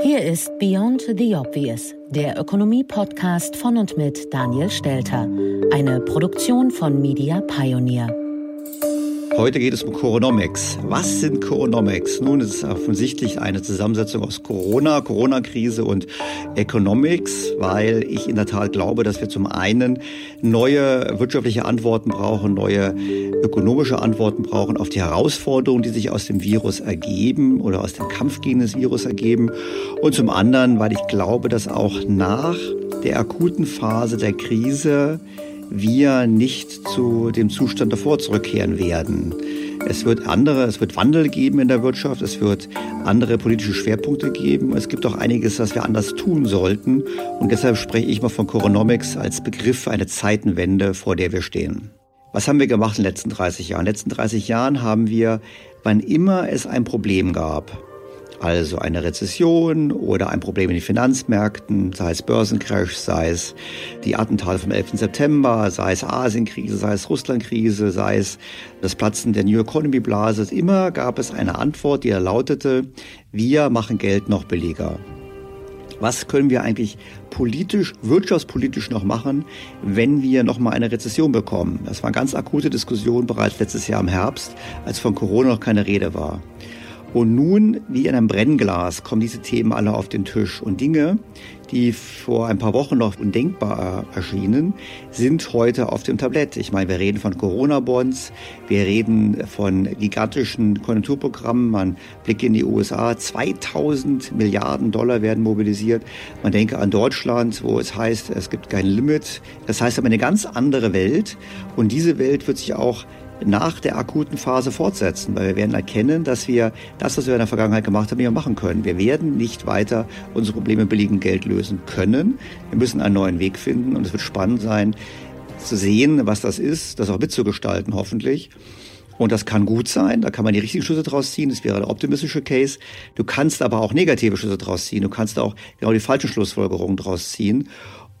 Hier ist Beyond the Obvious, der Ökonomie-Podcast von und mit Daniel Stelter, eine Produktion von Media Pioneer. Heute geht es um Coronomics. Was sind Coronomics? Nun, es ist offensichtlich eine Zusammensetzung aus Corona, Corona-Krise und Economics, weil ich in der Tat glaube, dass wir zum einen neue wirtschaftliche Antworten brauchen, neue ökonomische Antworten brauchen auf die Herausforderungen, die sich aus dem Virus ergeben oder aus dem Kampf gegen das Virus ergeben. Und zum anderen, weil ich glaube, dass auch nach der akuten Phase der Krise wir nicht zu dem Zustand davor zurückkehren werden. Es wird andere, es wird Wandel geben in der Wirtschaft, es wird andere politische Schwerpunkte geben. Es gibt auch einiges, was wir anders tun sollten. Und deshalb spreche ich mal von Coronomics als Begriff eine Zeitenwende, vor der wir stehen. Was haben wir gemacht in den letzten 30 Jahren? In den letzten 30 Jahren haben wir, wann immer es ein Problem gab, also eine Rezession oder ein Problem in den Finanzmärkten, sei es Börsencrash, sei es die Attentate vom 11. September, sei es Asienkrise, sei es Russlandkrise, sei es das Platzen der New Economy Blase. Immer gab es eine Antwort, die lautete, wir machen Geld noch billiger. Was können wir eigentlich politisch, wirtschaftspolitisch noch machen, wenn wir noch mal eine Rezession bekommen? Das war eine ganz akute Diskussion bereits letztes Jahr im Herbst, als von Corona noch keine Rede war. Und nun, wie in einem Brennglas, kommen diese Themen alle auf den Tisch. Und Dinge, die vor ein paar Wochen noch undenkbar erschienen, sind heute auf dem Tablett. Ich meine, wir reden von Corona-Bonds, wir reden von gigantischen Konjunkturprogrammen. Man blickt in die USA, 2000 Milliarden Dollar werden mobilisiert. Man denke an Deutschland, wo es heißt, es gibt kein Limit. Das heißt aber eine ganz andere Welt. Und diese Welt wird sich auch nach der akuten Phase fortsetzen, weil wir werden erkennen, dass wir das, was wir in der Vergangenheit gemacht haben, nicht mehr machen können. Wir werden nicht weiter unsere Probleme mit billigem Geld lösen können. Wir müssen einen neuen Weg finden und es wird spannend sein, zu sehen, was das ist, das auch mitzugestalten, hoffentlich. Und das kann gut sein, da kann man die richtigen Schlüsse draus ziehen, das wäre der optimistische Case. Du kannst aber auch negative Schlüsse draus ziehen, du kannst auch genau die falschen Schlussfolgerungen draus ziehen.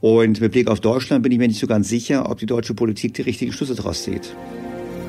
Und mit Blick auf Deutschland bin ich mir nicht so ganz sicher, ob die deutsche Politik die richtigen Schlüsse draus zieht.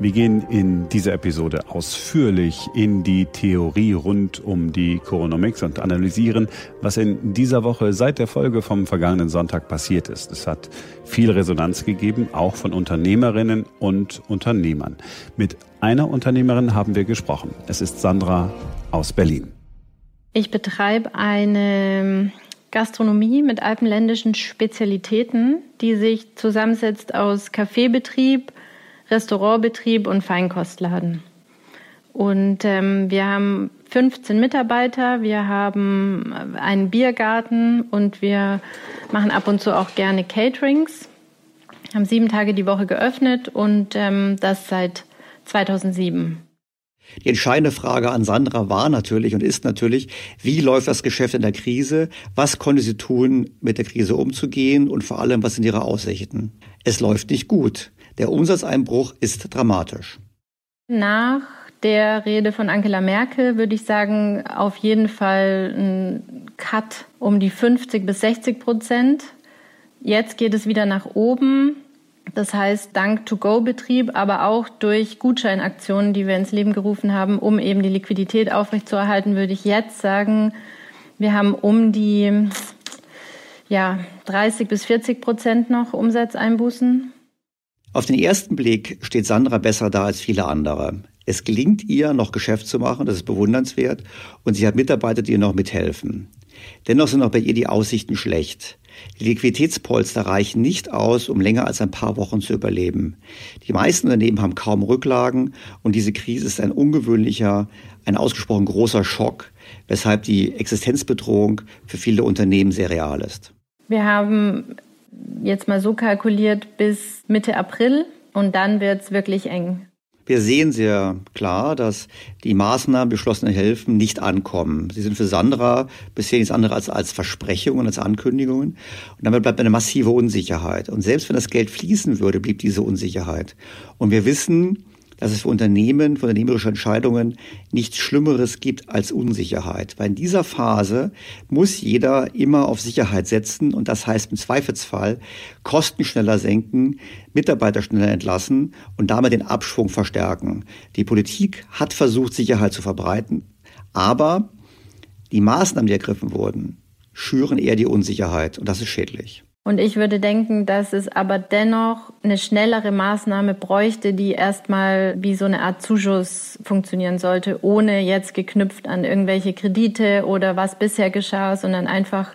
Wir gehen in dieser Episode ausführlich in die Theorie rund um die Coronomics und analysieren, was in dieser Woche seit der Folge vom vergangenen Sonntag passiert ist. Es hat viel Resonanz gegeben, auch von Unternehmerinnen und Unternehmern. Mit einer Unternehmerin haben wir gesprochen. Es ist Sandra aus Berlin. Ich betreibe eine Gastronomie mit alpenländischen Spezialitäten, die sich zusammensetzt aus Kaffeebetrieb, Restaurantbetrieb und Feinkostladen. Und ähm, wir haben 15 Mitarbeiter, wir haben einen Biergarten und wir machen ab und zu auch gerne Caterings. Haben sieben Tage die Woche geöffnet und ähm, das seit 2007. Die entscheidende Frage an Sandra war natürlich und ist natürlich, wie läuft das Geschäft in der Krise? Was konnte sie tun, mit der Krise umzugehen? Und vor allem, was sind ihre Aussichten? Es läuft nicht gut. Der Umsatzeinbruch ist dramatisch. Nach der Rede von Angela Merkel würde ich sagen, auf jeden Fall ein Cut um die 50 bis 60 Prozent. Jetzt geht es wieder nach oben. Das heißt, dank To-Go-Betrieb, aber auch durch Gutscheinaktionen, die wir ins Leben gerufen haben, um eben die Liquidität aufrechtzuerhalten, würde ich jetzt sagen, wir haben um die ja, 30 bis 40 Prozent noch Umsatzeinbußen. Auf den ersten Blick steht Sandra besser da als viele andere. Es gelingt ihr, noch Geschäft zu machen, das ist bewundernswert, und sie hat Mitarbeiter, die ihr noch mithelfen. Dennoch sind auch bei ihr die Aussichten schlecht. Die Liquiditätspolster reichen nicht aus, um länger als ein paar Wochen zu überleben. Die meisten Unternehmen haben kaum Rücklagen und diese Krise ist ein ungewöhnlicher, ein ausgesprochen großer Schock, weshalb die Existenzbedrohung für viele Unternehmen sehr real ist. Wir haben jetzt mal so kalkuliert bis Mitte April und dann wird es wirklich eng. Wir sehen sehr klar, dass die Maßnahmen, beschlossene Hilfen nicht ankommen. Sie sind für Sandra bisher nichts anderes als, als Versprechungen, als Ankündigungen. Und damit bleibt eine massive Unsicherheit. Und selbst wenn das Geld fließen würde, blieb diese Unsicherheit. Und wir wissen, dass es für Unternehmen, für unternehmerische Entscheidungen nichts Schlimmeres gibt als Unsicherheit. Weil in dieser Phase muss jeder immer auf Sicherheit setzen und das heißt im Zweifelsfall Kosten schneller senken, Mitarbeiter schneller entlassen und damit den Abschwung verstärken. Die Politik hat versucht, Sicherheit zu verbreiten, aber die Maßnahmen, die ergriffen wurden, schüren eher die Unsicherheit und das ist schädlich. Und ich würde denken, dass es aber dennoch eine schnellere Maßnahme bräuchte, die erstmal wie so eine Art Zuschuss funktionieren sollte, ohne jetzt geknüpft an irgendwelche Kredite oder was bisher geschah, sondern einfach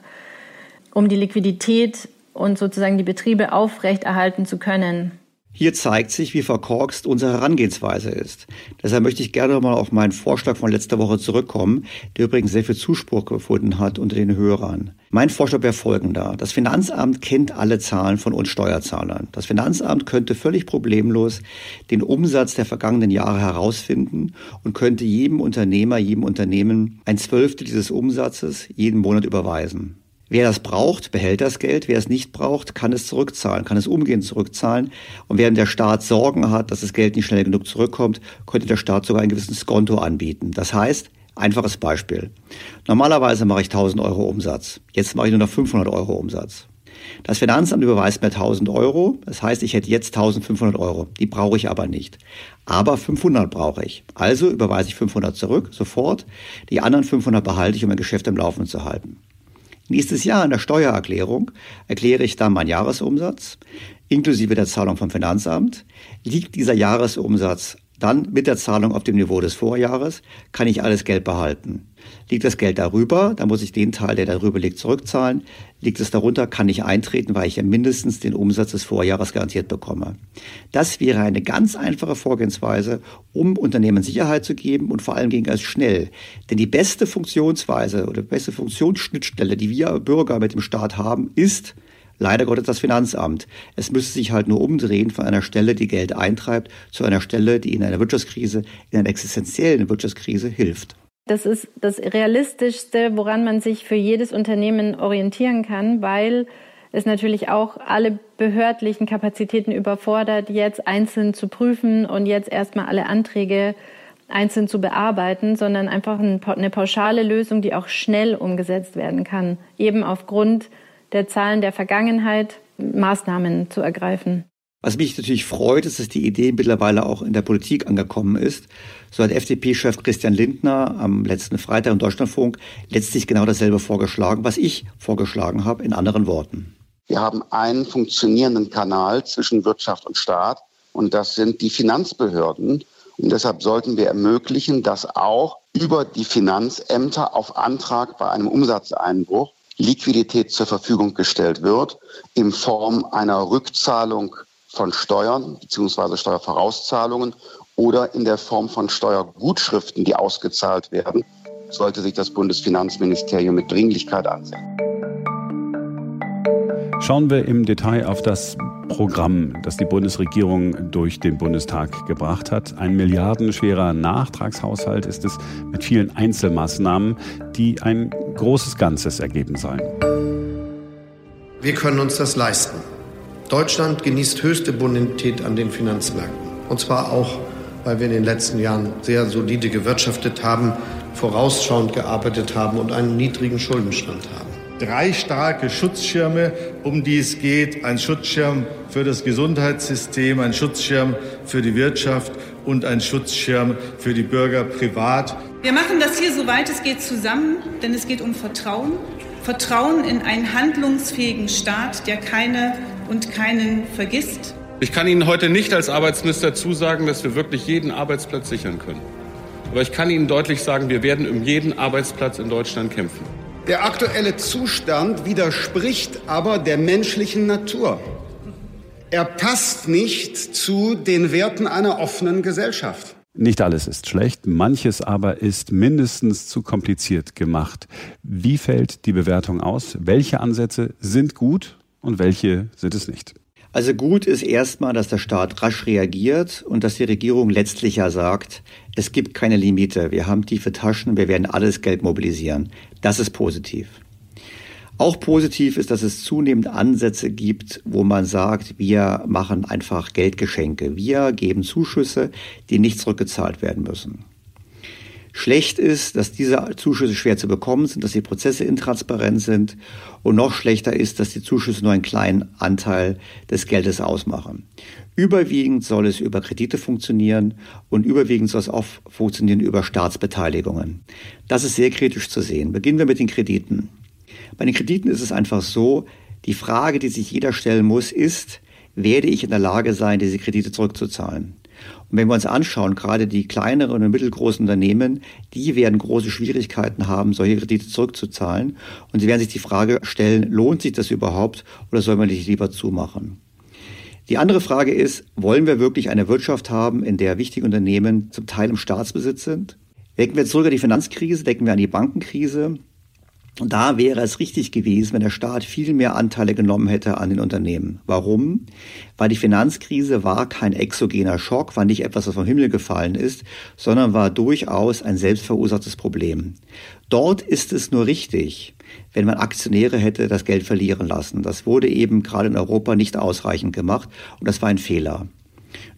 um die Liquidität und sozusagen die Betriebe aufrechterhalten zu können. Hier zeigt sich, wie verkorkst unsere Herangehensweise ist. Deshalb möchte ich gerne mal auf meinen Vorschlag von letzter Woche zurückkommen, der übrigens sehr viel Zuspruch gefunden hat unter den Hörern. Mein Vorschlag wäre folgender. Das Finanzamt kennt alle Zahlen von uns Steuerzahlern. Das Finanzamt könnte völlig problemlos den Umsatz der vergangenen Jahre herausfinden und könnte jedem Unternehmer, jedem Unternehmen ein Zwölftel dieses Umsatzes jeden Monat überweisen. Wer das braucht, behält das Geld. Wer es nicht braucht, kann es zurückzahlen, kann es umgehend zurückzahlen. Und während der Staat Sorgen hat, dass das Geld nicht schnell genug zurückkommt, könnte der Staat sogar ein gewisses Skonto anbieten. Das heißt, einfaches Beispiel. Normalerweise mache ich 1000 Euro Umsatz. Jetzt mache ich nur noch 500 Euro Umsatz. Das Finanzamt überweist mir 1000 Euro. Das heißt, ich hätte jetzt 1500 Euro. Die brauche ich aber nicht. Aber 500 brauche ich. Also überweise ich 500 zurück, sofort. Die anderen 500 behalte ich, um mein Geschäft im Laufen zu halten. Nächstes Jahr in der Steuererklärung erkläre ich dann meinen Jahresumsatz inklusive der Zahlung vom Finanzamt. Liegt dieser Jahresumsatz dann mit der Zahlung auf dem Niveau des Vorjahres, kann ich alles Geld behalten. Liegt das Geld darüber, dann muss ich den Teil, der darüber liegt, zurückzahlen. Liegt es darunter, kann ich eintreten, weil ich ja mindestens den Umsatz des Vorjahres garantiert bekomme. Das wäre eine ganz einfache Vorgehensweise, um Unternehmen Sicherheit zu geben und vor allem ging es schnell. Denn die beste Funktionsweise oder beste Funktionsschnittstelle, die wir Bürger mit dem Staat haben, ist leider Gottes das Finanzamt. Es müsste sich halt nur umdrehen von einer Stelle, die Geld eintreibt, zu einer Stelle, die in einer Wirtschaftskrise, in einer existenziellen Wirtschaftskrise hilft. Das ist das Realistischste, woran man sich für jedes Unternehmen orientieren kann, weil es natürlich auch alle behördlichen Kapazitäten überfordert, jetzt einzeln zu prüfen und jetzt erstmal alle Anträge einzeln zu bearbeiten, sondern einfach eine pauschale Lösung, die auch schnell umgesetzt werden kann, eben aufgrund der Zahlen der Vergangenheit Maßnahmen zu ergreifen. Was mich natürlich freut, ist, dass die Idee mittlerweile auch in der Politik angekommen ist. So hat FDP-Chef Christian Lindner am letzten Freitag im Deutschlandfunk letztlich genau dasselbe vorgeschlagen, was ich vorgeschlagen habe, in anderen Worten. Wir haben einen funktionierenden Kanal zwischen Wirtschaft und Staat und das sind die Finanzbehörden. Und deshalb sollten wir ermöglichen, dass auch über die Finanzämter auf Antrag bei einem Umsatzeinbruch Liquidität zur Verfügung gestellt wird in Form einer Rückzahlung von Steuern bzw. Steuervorauszahlungen oder in der Form von Steuergutschriften, die ausgezahlt werden, sollte sich das Bundesfinanzministerium mit Dringlichkeit ansehen. Schauen wir im Detail auf das Programm, das die Bundesregierung durch den Bundestag gebracht hat. Ein milliardenschwerer Nachtragshaushalt ist es mit vielen Einzelmaßnahmen, die ein großes Ganzes ergeben sollen. Wir können uns das leisten. Deutschland genießt höchste Bonität an den Finanzmärkten. Und zwar auch, weil wir in den letzten Jahren sehr solide gewirtschaftet haben, vorausschauend gearbeitet haben und einen niedrigen Schuldenstand haben. Drei starke Schutzschirme, um die es geht. Ein Schutzschirm für das Gesundheitssystem, ein Schutzschirm für die Wirtschaft und ein Schutzschirm für die Bürger privat. Wir machen das hier, soweit es geht, zusammen, denn es geht um Vertrauen. Vertrauen in einen handlungsfähigen Staat, der keine und keinen vergisst. Ich kann Ihnen heute nicht als Arbeitsminister zusagen, dass wir wirklich jeden Arbeitsplatz sichern können. Aber ich kann Ihnen deutlich sagen, wir werden um jeden Arbeitsplatz in Deutschland kämpfen. Der aktuelle Zustand widerspricht aber der menschlichen Natur. Er passt nicht zu den Werten einer offenen Gesellschaft. Nicht alles ist schlecht, manches aber ist mindestens zu kompliziert gemacht. Wie fällt die Bewertung aus? Welche Ansätze sind gut und welche sind es nicht? Also gut ist erstmal, dass der Staat rasch reagiert und dass die Regierung letztlich ja sagt, es gibt keine Limite, wir haben tiefe Taschen, wir werden alles Geld mobilisieren. Das ist positiv. Auch positiv ist, dass es zunehmend Ansätze gibt, wo man sagt, wir machen einfach Geldgeschenke. Wir geben Zuschüsse, die nicht zurückgezahlt werden müssen. Schlecht ist, dass diese Zuschüsse schwer zu bekommen sind, dass die Prozesse intransparent sind und noch schlechter ist, dass die Zuschüsse nur einen kleinen Anteil des Geldes ausmachen. Überwiegend soll es über Kredite funktionieren und überwiegend soll es auch funktionieren über Staatsbeteiligungen. Das ist sehr kritisch zu sehen. Beginnen wir mit den Krediten. Bei den Krediten ist es einfach so, die Frage, die sich jeder stellen muss, ist, werde ich in der Lage sein, diese Kredite zurückzuzahlen? Und wenn wir uns anschauen, gerade die kleineren und mittelgroßen Unternehmen, die werden große Schwierigkeiten haben, solche Kredite zurückzuzahlen. Und sie werden sich die Frage stellen, lohnt sich das überhaupt oder soll man nicht lieber zumachen? Die andere Frage ist, wollen wir wirklich eine Wirtschaft haben, in der wichtige Unternehmen zum Teil im Staatsbesitz sind? Denken wir zurück an die Finanzkrise, denken wir an die Bankenkrise. Und da wäre es richtig gewesen, wenn der Staat viel mehr Anteile genommen hätte an den Unternehmen. Warum? Weil die Finanzkrise war kein exogener Schock, war nicht etwas, was vom Himmel gefallen ist, sondern war durchaus ein selbstverursachtes Problem. Dort ist es nur richtig, wenn man Aktionäre hätte das Geld verlieren lassen. Das wurde eben gerade in Europa nicht ausreichend gemacht und das war ein Fehler.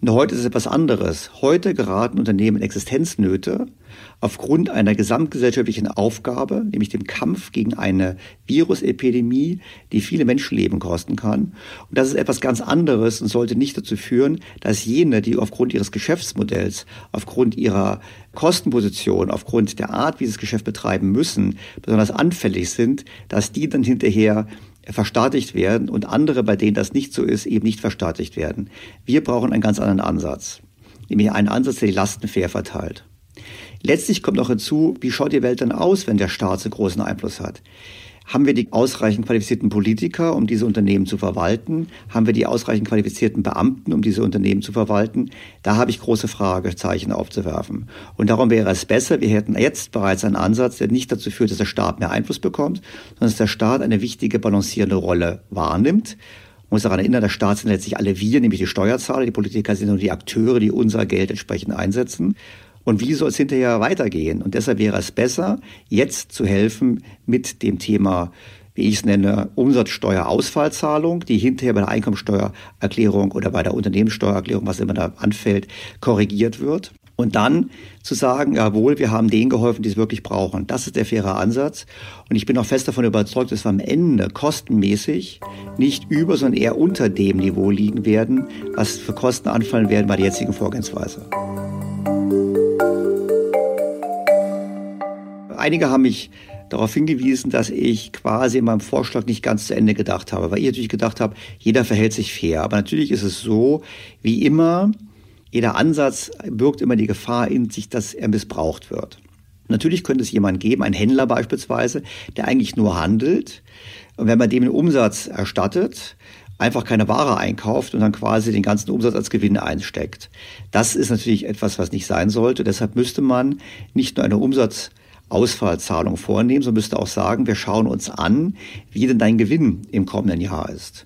Und heute ist es etwas anderes. Heute geraten Unternehmen in Existenznöte aufgrund einer gesamtgesellschaftlichen Aufgabe, nämlich dem Kampf gegen eine Virusepidemie, die viele Menschenleben kosten kann. Und das ist etwas ganz anderes und sollte nicht dazu führen, dass jene, die aufgrund ihres Geschäftsmodells, aufgrund ihrer Kostenposition, aufgrund der Art, wie sie das Geschäft betreiben müssen, besonders anfällig sind, dass die dann hinterher verstaatlicht werden und andere, bei denen das nicht so ist, eben nicht verstaatlicht werden. Wir brauchen einen ganz anderen Ansatz, nämlich einen Ansatz, der die Lasten fair verteilt. Letztlich kommt noch hinzu, wie schaut die Welt dann aus, wenn der Staat so großen Einfluss hat? Haben wir die ausreichend qualifizierten Politiker, um diese Unternehmen zu verwalten? Haben wir die ausreichend qualifizierten Beamten, um diese Unternehmen zu verwalten? Da habe ich große Fragezeichen aufzuwerfen. Und darum wäre es besser, wir hätten jetzt bereits einen Ansatz, der nicht dazu führt, dass der Staat mehr Einfluss bekommt, sondern dass der Staat eine wichtige balancierende Rolle wahrnimmt. Muss daran erinnern, der Staat sind letztlich alle wir, nämlich die Steuerzahler, die Politiker sind nur die Akteure, die unser Geld entsprechend einsetzen. Und wie soll es hinterher weitergehen? Und deshalb wäre es besser, jetzt zu helfen mit dem Thema, wie ich es nenne, Umsatzsteuerausfallzahlung, die hinterher bei der Einkommensteuererklärung oder bei der Unternehmenssteuererklärung, was immer da anfällt, korrigiert wird. Und dann zu sagen, jawohl, wir haben denen geholfen, die es wirklich brauchen. Das ist der faire Ansatz. Und ich bin auch fest davon überzeugt, dass wir am Ende kostenmäßig nicht über, sondern eher unter dem Niveau liegen werden, was für Kosten anfallen werden bei der jetzigen Vorgehensweise. Einige haben mich darauf hingewiesen, dass ich quasi in meinem Vorschlag nicht ganz zu Ende gedacht habe, weil ich natürlich gedacht habe, jeder verhält sich fair. Aber natürlich ist es so, wie immer, jeder Ansatz birgt immer die Gefahr in sich, dass er missbraucht wird. Natürlich könnte es jemanden geben, einen Händler beispielsweise, der eigentlich nur handelt. Und wenn man dem den Umsatz erstattet, einfach keine Ware einkauft und dann quasi den ganzen Umsatz als Gewinn einsteckt. Das ist natürlich etwas, was nicht sein sollte. Deshalb müsste man nicht nur eine Umsatzausfallzahlung vornehmen, sondern müsste auch sagen, wir schauen uns an, wie denn dein Gewinn im kommenden Jahr ist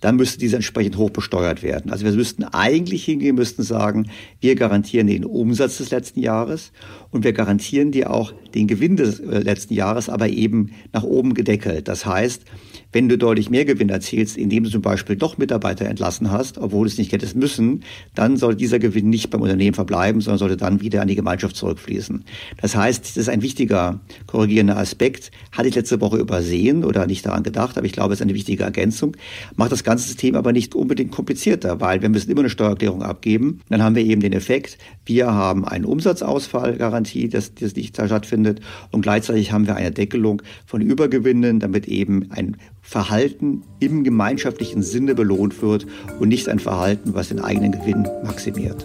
dann müsste diese entsprechend hoch besteuert werden. Also wir müssten eigentlich hingehen, müssten sagen, wir garantieren den Umsatz des letzten Jahres und wir garantieren dir auch den Gewinn des äh, letzten Jahres, aber eben nach oben gedeckelt. Das heißt, wenn du deutlich mehr Gewinn erzielst, indem du zum Beispiel doch Mitarbeiter entlassen hast, obwohl du es nicht hättest müssen, dann soll dieser Gewinn nicht beim Unternehmen verbleiben, sondern sollte dann wieder an die Gemeinschaft zurückfließen. Das heißt, das ist ein wichtiger korrigierender Aspekt. Hatte ich letzte Woche übersehen oder nicht daran gedacht, aber ich glaube, es ist eine wichtige Ergänzung. Macht das ganze System aber nicht unbedingt komplizierter, weil wir müssen immer eine Steuererklärung abgeben. Dann haben wir eben den Effekt, wir haben eine Umsatzausfallgarantie, dass das nicht stattfindet und gleichzeitig haben wir eine Deckelung von Übergewinnen, damit eben ein Verhalten im gemeinschaftlichen Sinne belohnt wird und nicht ein Verhalten, was den eigenen Gewinn maximiert.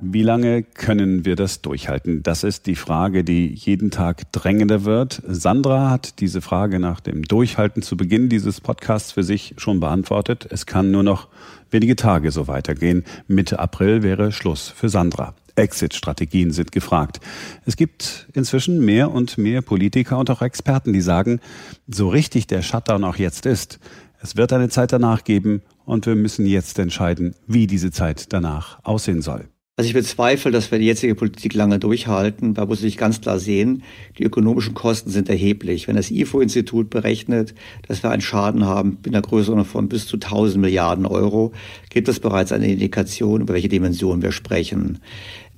Wie lange können wir das durchhalten? Das ist die Frage, die jeden Tag drängender wird. Sandra hat diese Frage nach dem Durchhalten zu Beginn dieses Podcasts für sich schon beantwortet. Es kann nur noch wenige Tage so weitergehen. Mitte April wäre Schluss für Sandra. Exit-Strategien sind gefragt. Es gibt inzwischen mehr und mehr Politiker und auch Experten, die sagen, so richtig der Shutdown auch jetzt ist, es wird eine Zeit danach geben und wir müssen jetzt entscheiden, wie diese Zeit danach aussehen soll. Also ich bezweifle, dass wir die jetzige Politik lange durchhalten. Da muss ich ganz klar sehen, die ökonomischen Kosten sind erheblich. Wenn das IFO-Institut berechnet, dass wir einen Schaden haben in der Größe von bis zu 1000 Milliarden Euro, gibt es bereits eine Indikation, über welche Dimensionen wir sprechen.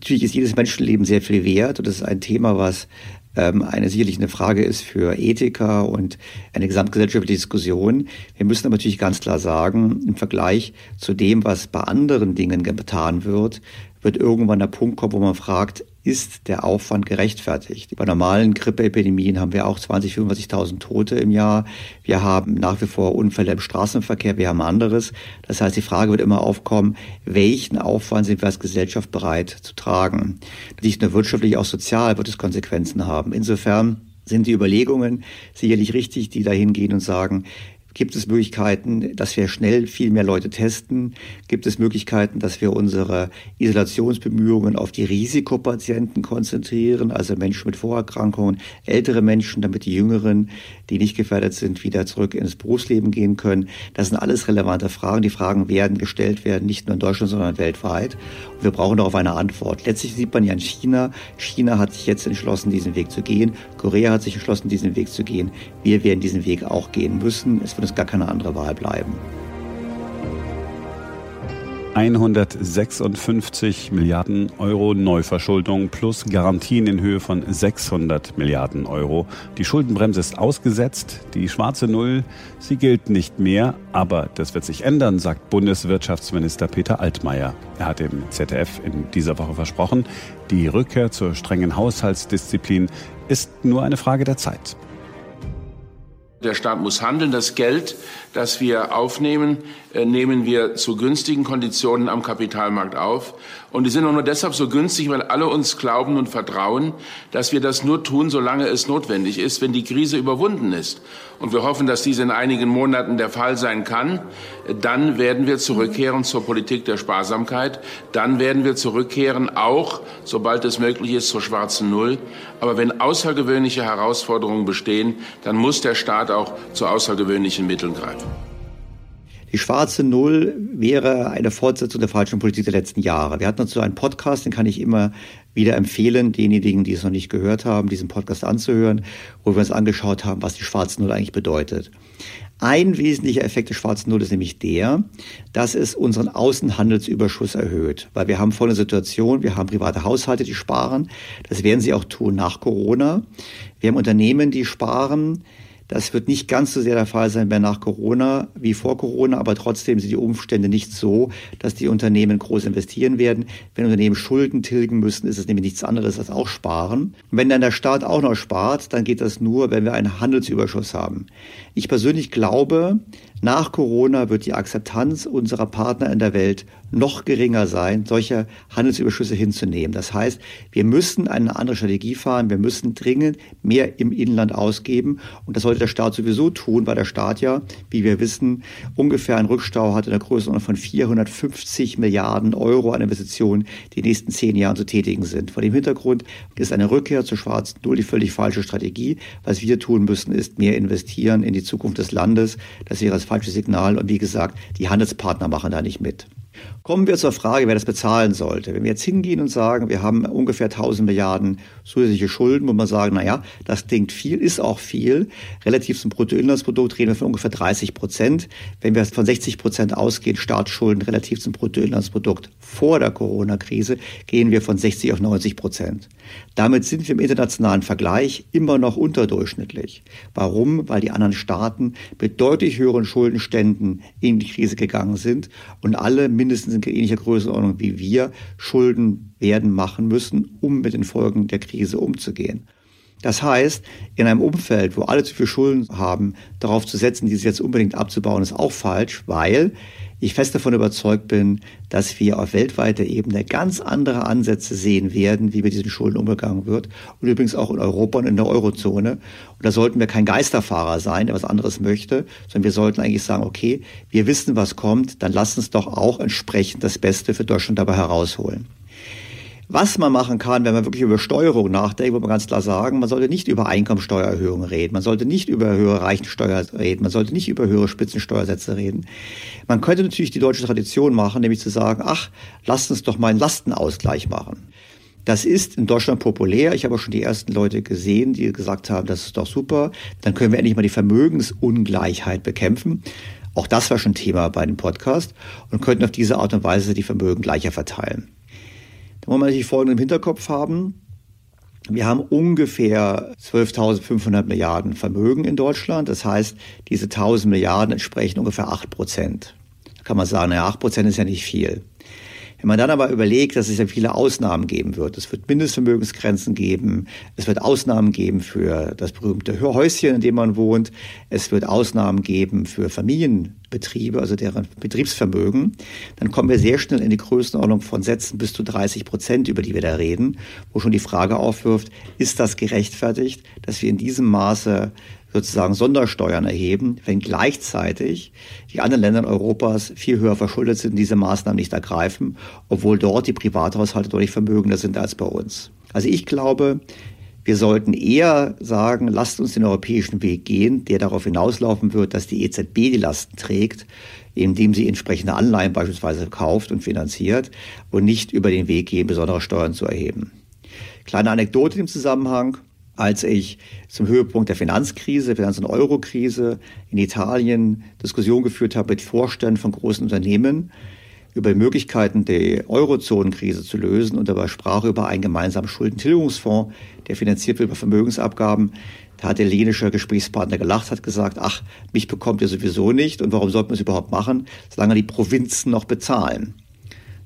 Natürlich ist jedes Menschenleben sehr viel wert und das ist ein Thema, was ähm, eine sicherlich eine Frage ist für Ethiker und eine gesamtgesellschaftliche Diskussion. Wir müssen aber natürlich ganz klar sagen, im Vergleich zu dem, was bei anderen Dingen getan wird, wird irgendwann der Punkt kommen, wo man fragt, ist der Aufwand gerechtfertigt? Bei normalen Grippeepidemien haben wir auch 20.000, 45.000 Tote im Jahr. Wir haben nach wie vor Unfälle im Straßenverkehr, wir haben anderes. Das heißt, die Frage wird immer aufkommen, welchen Aufwand sind wir als Gesellschaft bereit zu tragen? Nicht nur wirtschaftlich, auch sozial wird es Konsequenzen haben. Insofern sind die Überlegungen sicherlich richtig, die dahin gehen und sagen, Gibt es Möglichkeiten, dass wir schnell viel mehr Leute testen? Gibt es Möglichkeiten, dass wir unsere Isolationsbemühungen auf die Risikopatienten konzentrieren, also Menschen mit Vorerkrankungen, ältere Menschen, damit die Jüngeren, die nicht gefährdet sind, wieder zurück ins Berufsleben gehen können? Das sind alles relevante Fragen. Die Fragen werden gestellt werden, nicht nur in Deutschland, sondern weltweit. Und wir brauchen darauf eine Antwort. Letztlich sieht man ja in China, China hat sich jetzt entschlossen, diesen Weg zu gehen. Korea hat sich entschlossen, diesen Weg zu gehen. Wir werden diesen Weg auch gehen müssen. Es wird uns gar keine andere Wahl bleiben. 156 Milliarden Euro Neuverschuldung plus Garantien in Höhe von 600 Milliarden Euro. Die Schuldenbremse ist ausgesetzt, die schwarze Null, sie gilt nicht mehr, aber das wird sich ändern, sagt Bundeswirtschaftsminister Peter Altmaier. Er hat im ZDF in dieser Woche versprochen, die Rückkehr zur strengen Haushaltsdisziplin ist nur eine Frage der Zeit. Der Staat muss handeln. Das Geld, das wir aufnehmen, äh, nehmen wir zu günstigen Konditionen am Kapitalmarkt auf. Und die sind auch nur deshalb so günstig, weil alle uns glauben und vertrauen, dass wir das nur tun, solange es notwendig ist, wenn die Krise überwunden ist. Und wir hoffen, dass dies in einigen Monaten der Fall sein kann. Dann werden wir zurückkehren zur Politik der Sparsamkeit. Dann werden wir zurückkehren, auch, sobald es möglich ist, zur schwarzen Null. Aber wenn außergewöhnliche Herausforderungen bestehen, dann muss der Staat auch zu außergewöhnlichen Mitteln greifen. Die schwarze Null wäre eine Fortsetzung der falschen Politik der letzten Jahre. Wir hatten dazu einen Podcast, den kann ich immer wieder empfehlen, denjenigen, die es noch nicht gehört haben, diesen Podcast anzuhören, wo wir uns angeschaut haben, was die schwarze Null eigentlich bedeutet. Ein wesentlicher Effekt des schwarzen Null ist nämlich der, dass es unseren Außenhandelsüberschuss erhöht. Weil wir haben folgende Situation, wir haben private Haushalte, die sparen. Das werden sie auch tun nach Corona. Wir haben Unternehmen, die sparen. Das wird nicht ganz so sehr der Fall sein mehr nach Corona wie vor Corona, aber trotzdem sind die Umstände nicht so, dass die Unternehmen groß investieren werden. Wenn Unternehmen Schulden tilgen müssen, ist es nämlich nichts anderes als auch sparen. Und wenn dann der Staat auch noch spart, dann geht das nur, wenn wir einen Handelsüberschuss haben. Ich persönlich glaube, nach Corona wird die Akzeptanz unserer Partner in der Welt noch geringer sein, solche Handelsüberschüsse hinzunehmen. Das heißt, wir müssen eine andere Strategie fahren. Wir müssen dringend mehr im Inland ausgeben. Und das sollte der Staat sowieso tun, weil der Staat ja, wie wir wissen, ungefähr einen Rückstau hat in der Größenordnung von 450 Milliarden Euro an Investitionen, die in den nächsten zehn Jahren zu tätigen sind. Vor dem Hintergrund ist eine Rückkehr zur schwarzen Null die völlig falsche Strategie. Was wir tun müssen, ist mehr investieren in die Zukunft des Landes. Das wäre das falsche Signal. Und wie gesagt, die Handelspartner machen da nicht mit. Kommen wir zur Frage, wer das bezahlen sollte. Wenn wir jetzt hingehen und sagen, wir haben ungefähr 1000 Milliarden zusätzliche Schulden, muss man sagen, naja, das klingt viel, ist auch viel. Relativ zum Bruttoinlandsprodukt reden wir von ungefähr 30 Prozent. Wenn wir von 60 Prozent ausgehen, Staatsschulden relativ zum Bruttoinlandsprodukt vor der Corona-Krise, gehen wir von 60 auf 90 Prozent. Damit sind wir im internationalen Vergleich immer noch unterdurchschnittlich. Warum? Weil die anderen Staaten mit deutlich höheren Schuldenständen in die Krise gegangen sind und alle mindestens in ähnlicher Größenordnung wie wir Schulden werden machen müssen, um mit den Folgen der Krise umzugehen. Das heißt, in einem Umfeld, wo alle zu viel Schulden haben, darauf zu setzen, diese jetzt unbedingt abzubauen, ist auch falsch, weil ich fest davon überzeugt bin, dass wir auf weltweiter Ebene ganz andere Ansätze sehen werden, wie mit diesen Schulden umgegangen wird. Und übrigens auch in Europa und in der Eurozone. Und da sollten wir kein Geisterfahrer sein, der was anderes möchte, sondern wir sollten eigentlich sagen, okay, wir wissen, was kommt, dann lass uns doch auch entsprechend das Beste für Deutschland dabei herausholen. Was man machen kann, wenn man wirklich über Steuerung nachdenkt, muss man ganz klar sagen, man sollte nicht über Einkommensteuererhöhungen reden, man sollte nicht über höhere Reichensteuer reden, man sollte nicht über höhere Spitzensteuersätze reden. Man könnte natürlich die deutsche Tradition machen, nämlich zu sagen, ach, lasst uns doch mal einen Lastenausgleich machen. Das ist in Deutschland populär. Ich habe auch schon die ersten Leute gesehen, die gesagt haben, das ist doch super. Dann können wir endlich mal die Vermögensungleichheit bekämpfen. Auch das war schon Thema bei dem Podcast und könnten auf diese Art und Weise die Vermögen gleicher verteilen. Da muss man natürlich Folgendes im Hinterkopf haben. Wir haben ungefähr 12.500 Milliarden Vermögen in Deutschland. Das heißt, diese 1.000 Milliarden entsprechen ungefähr 8 Prozent. Da kann man sagen, naja, 8 Prozent ist ja nicht viel. Wenn man dann aber überlegt, dass es ja viele Ausnahmen geben wird, es wird Mindestvermögensgrenzen geben, es wird Ausnahmen geben für das berühmte Häuschen, in dem man wohnt, es wird Ausnahmen geben für Familienbetriebe, also deren Betriebsvermögen, dann kommen wir sehr schnell in die Größenordnung von Sätzen bis zu 30 Prozent, über die wir da reden, wo schon die Frage aufwirft, ist das gerechtfertigt, dass wir in diesem Maße sozusagen Sondersteuern erheben, wenn gleichzeitig die anderen Länder Europas viel höher verschuldet sind, diese Maßnahmen nicht ergreifen, obwohl dort die Privathaushalte deutlich vermögender sind als bei uns. Also ich glaube, wir sollten eher sagen, lasst uns den europäischen Weg gehen, der darauf hinauslaufen wird, dass die EZB die Lasten trägt, indem sie entsprechende Anleihen beispielsweise kauft und finanziert und nicht über den Weg gehen, besondere Steuern zu erheben. Kleine Anekdote im Zusammenhang als ich zum Höhepunkt der Finanzkrise, Finanz- und Eurokrise in Italien Diskussion geführt habe mit Vorständen von großen Unternehmen über die Möglichkeiten der Eurozonenkrise zu lösen und dabei sprach über einen gemeinsamen Schuldentilgungsfonds, der finanziert wird über Vermögensabgaben. Da hat der lenische Gesprächspartner gelacht, hat gesagt, ach, mich bekommt ihr sowieso nicht und warum sollten wir es überhaupt machen, solange die Provinzen noch bezahlen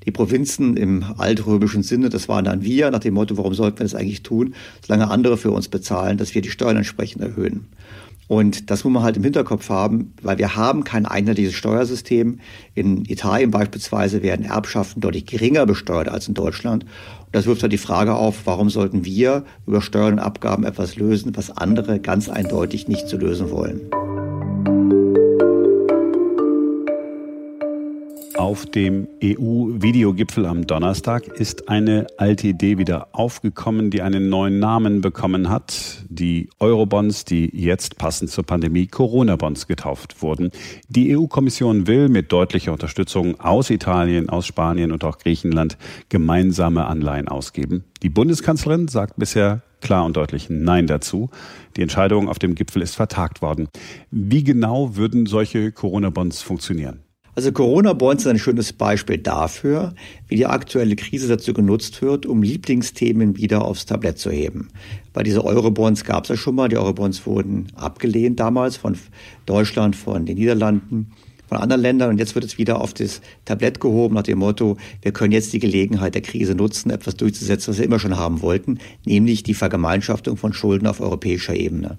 die Provinzen im altrömischen Sinne, das waren dann wir, nach dem Motto, warum sollten wir das eigentlich tun, solange andere für uns bezahlen, dass wir die Steuern entsprechend erhöhen. Und das muss man halt im Hinterkopf haben, weil wir haben kein einheitliches Steuersystem. In Italien beispielsweise werden Erbschaften deutlich geringer besteuert als in Deutschland. Und das wirft halt die Frage auf, warum sollten wir über Steuern und Abgaben etwas lösen, was andere ganz eindeutig nicht zu lösen wollen. Auf dem EU-Videogipfel am Donnerstag ist eine alte Idee wieder aufgekommen, die einen neuen Namen bekommen hat. Die Eurobonds, die jetzt passend zur Pandemie Corona-Bonds getauft wurden. Die EU-Kommission will mit deutlicher Unterstützung aus Italien, aus Spanien und auch Griechenland gemeinsame Anleihen ausgeben. Die Bundeskanzlerin sagt bisher klar und deutlich Nein dazu. Die Entscheidung auf dem Gipfel ist vertagt worden. Wie genau würden solche Corona-Bonds funktionieren? Also Corona-Bonds sind ein schönes Beispiel dafür, wie die aktuelle Krise dazu genutzt wird, um Lieblingsthemen wieder aufs Tablett zu heben. Bei diese Euro-Bonds gab es ja schon mal. Die Euro-Bonds wurden abgelehnt damals von Deutschland, von den Niederlanden von anderen Ländern. Und jetzt wird es wieder auf das Tablett gehoben nach dem Motto, wir können jetzt die Gelegenheit der Krise nutzen, etwas durchzusetzen, was wir immer schon haben wollten, nämlich die Vergemeinschaftung von Schulden auf europäischer Ebene.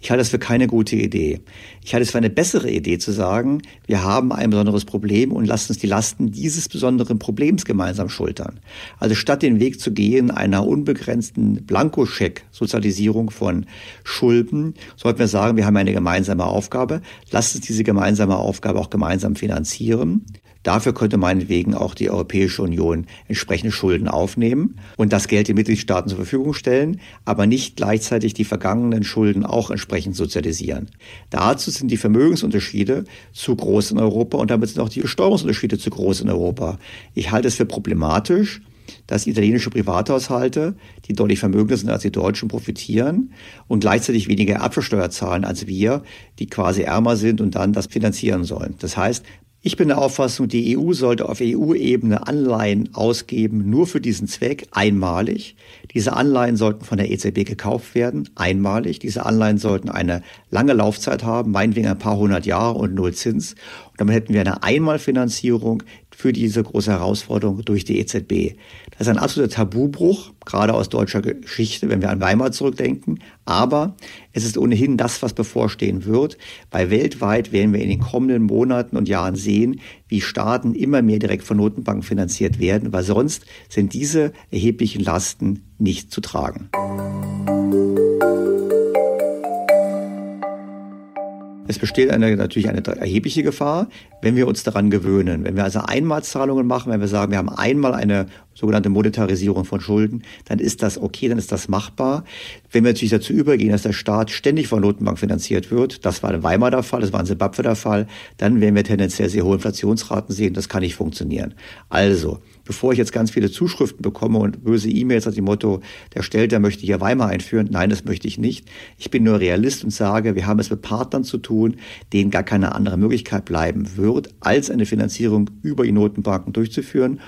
Ich halte das für keine gute Idee. Ich halte es für eine bessere Idee zu sagen, wir haben ein besonderes Problem und lasst uns die Lasten dieses besonderen Problems gemeinsam schultern. Also statt den Weg zu gehen einer unbegrenzten Blankoscheck-Sozialisierung von Schulden, sollten wir sagen, wir haben eine gemeinsame Aufgabe. Lasst uns diese gemeinsame Aufgabe auch gemeinsam finanzieren. Dafür könnte meinetwegen auch die Europäische Union entsprechende Schulden aufnehmen und das Geld den Mitgliedstaaten zur Verfügung stellen, aber nicht gleichzeitig die vergangenen Schulden auch entsprechend sozialisieren. Dazu sind die Vermögensunterschiede zu groß in Europa und damit sind auch die Besteuerungsunterschiede zu groß in Europa. Ich halte es für problematisch, dass italienische Privathaushalte, die deutlich vermögender sind als die Deutschen, profitieren und gleichzeitig weniger Erbschaftssteuer zahlen als wir, die quasi ärmer sind und dann das finanzieren sollen. Das heißt, ich bin der Auffassung, die EU sollte auf EU-Ebene Anleihen ausgeben, nur für diesen Zweck, einmalig. Diese Anleihen sollten von der EZB gekauft werden, einmalig. Diese Anleihen sollten eine lange Laufzeit haben, meinetwegen ein paar hundert Jahre und null Zins. Und damit hätten wir eine Einmalfinanzierung, für diese große Herausforderung durch die EZB. Das ist ein absoluter Tabubruch, gerade aus deutscher Geschichte, wenn wir an Weimar zurückdenken. Aber es ist ohnehin das, was bevorstehen wird, weil weltweit werden wir in den kommenden Monaten und Jahren sehen, wie Staaten immer mehr direkt von Notenbanken finanziert werden, weil sonst sind diese erheblichen Lasten nicht zu tragen. Es besteht eine, natürlich eine erhebliche Gefahr, wenn wir uns daran gewöhnen. Wenn wir also Einmalzahlungen machen, wenn wir sagen, wir haben einmal eine sogenannte Monetarisierung von Schulden, dann ist das okay, dann ist das machbar. Wenn wir natürlich dazu übergehen, dass der Staat ständig von Notenbank finanziert wird, das war in Weimar der Fall, das war in Zimbabwe der Fall, dann werden wir tendenziell sehr hohe Inflationsraten sehen. Das kann nicht funktionieren. Also, bevor ich jetzt ganz viele Zuschriften bekomme und böse E-Mails nach dem Motto, der Stelter möchte hier Weimar einführen. Nein, das möchte ich nicht. Ich bin nur Realist und sage, wir haben es mit Partnern zu tun, denen gar keine andere Möglichkeit bleiben wird, als eine Finanzierung über die Notenbanken durchzuführen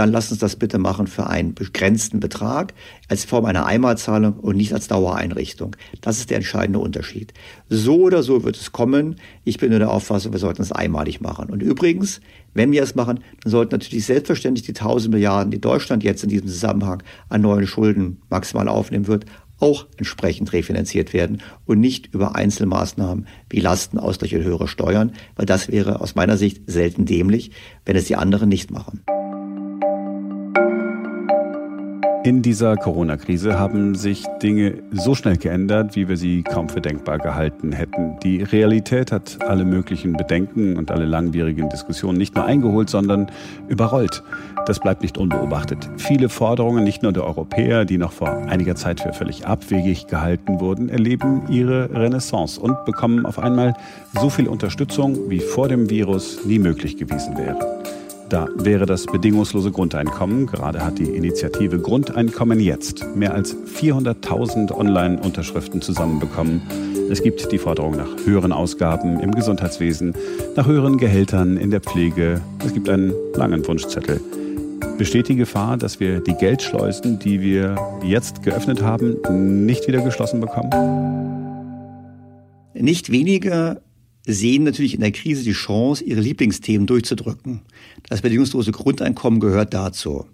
dann lass uns das bitte machen für einen begrenzten Betrag als Form einer Einmalzahlung und nicht als Dauereinrichtung. Das ist der entscheidende Unterschied. So oder so wird es kommen. Ich bin nur der Auffassung, wir sollten es einmalig machen. Und übrigens, wenn wir es machen, dann sollten natürlich selbstverständlich die 1000 Milliarden, die Deutschland jetzt in diesem Zusammenhang an neuen Schulden maximal aufnehmen wird, auch entsprechend refinanziert werden und nicht über Einzelmaßnahmen wie Lastenausgleich und höhere Steuern, weil das wäre aus meiner Sicht selten dämlich, wenn es die anderen nicht machen. In dieser Corona-Krise haben sich Dinge so schnell geändert, wie wir sie kaum für denkbar gehalten hätten. Die Realität hat alle möglichen Bedenken und alle langwierigen Diskussionen nicht nur eingeholt, sondern überrollt. Das bleibt nicht unbeobachtet. Viele Forderungen, nicht nur der Europäer, die noch vor einiger Zeit für völlig abwegig gehalten wurden, erleben ihre Renaissance und bekommen auf einmal so viel Unterstützung, wie vor dem Virus nie möglich gewesen wäre. Da wäre das bedingungslose Grundeinkommen. Gerade hat die Initiative Grundeinkommen jetzt mehr als 400.000 Online-Unterschriften zusammenbekommen. Es gibt die Forderung nach höheren Ausgaben im Gesundheitswesen, nach höheren Gehältern in der Pflege. Es gibt einen langen Wunschzettel. Besteht die Gefahr, dass wir die Geldschleusen, die wir jetzt geöffnet haben, nicht wieder geschlossen bekommen? Nicht weniger sehen natürlich in der Krise die Chance, ihre Lieblingsthemen durchzudrücken. Das bedingungslose Grundeinkommen gehört dazu.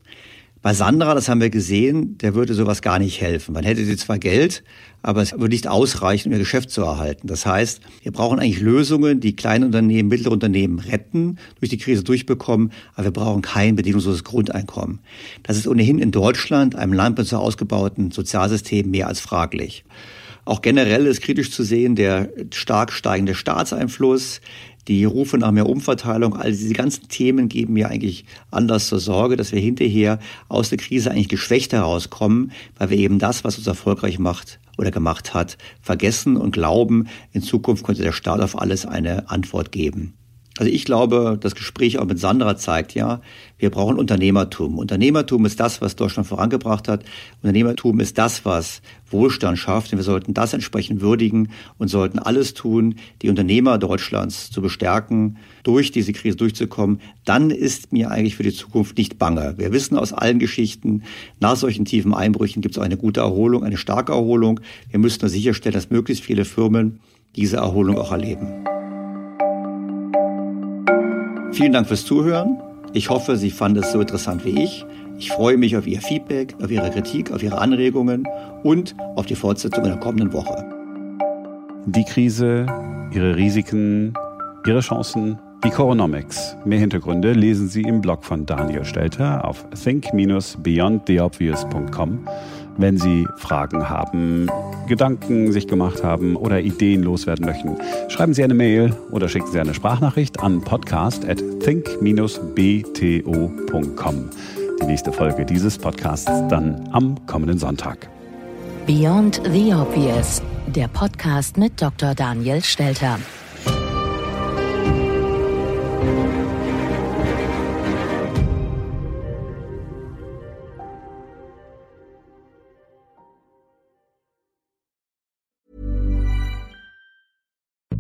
Bei Sandra, das haben wir gesehen, der würde sowas gar nicht helfen. Man hätte sie zwar Geld, aber es würde nicht ausreichen, um ihr Geschäft zu erhalten. Das heißt, wir brauchen eigentlich Lösungen, die kleine Unternehmen, mittlere Unternehmen retten, durch die Krise durchbekommen, aber wir brauchen kein bedingungsloses Grundeinkommen. Das ist ohnehin in Deutschland, einem Land mit so ausgebauten Sozialsystem, mehr als fraglich. Auch generell ist kritisch zu sehen der stark steigende Staatseinfluss, die Rufe nach mehr Umverteilung, all diese ganzen Themen geben mir eigentlich Anlass zur Sorge, dass wir hinterher aus der Krise eigentlich geschwächt herauskommen, weil wir eben das, was uns erfolgreich macht oder gemacht hat, vergessen und glauben, in Zukunft könnte der Staat auf alles eine Antwort geben. Also ich glaube, das Gespräch auch mit Sandra zeigt ja, wir brauchen Unternehmertum. Unternehmertum ist das, was Deutschland vorangebracht hat. Unternehmertum ist das, was Wohlstand schafft. Und wir sollten das entsprechend würdigen und sollten alles tun, die Unternehmer Deutschlands zu bestärken, durch diese Krise durchzukommen. Dann ist mir eigentlich für die Zukunft nicht bange. Wir wissen aus allen Geschichten, nach solchen tiefen Einbrüchen gibt es eine gute Erholung, eine starke Erholung. Wir müssen nur sicherstellen, dass möglichst viele Firmen diese Erholung auch erleben. Vielen Dank fürs Zuhören. Ich hoffe, Sie fanden es so interessant wie ich. Ich freue mich auf Ihr Feedback, auf Ihre Kritik, auf Ihre Anregungen und auf die Fortsetzung in der kommenden Woche. Die Krise, ihre Risiken, ihre Chancen, die Coronomics. Mehr Hintergründe lesen Sie im Blog von Daniel Stelter auf think-beyondtheobvious.com. Wenn Sie Fragen haben, Gedanken sich gemacht haben oder Ideen loswerden möchten, schreiben Sie eine Mail oder schicken Sie eine Sprachnachricht an podcast at think-bto.com. Die nächste Folge dieses Podcasts dann am kommenden Sonntag. Beyond the Obvious, der Podcast mit Dr. Daniel Stelter.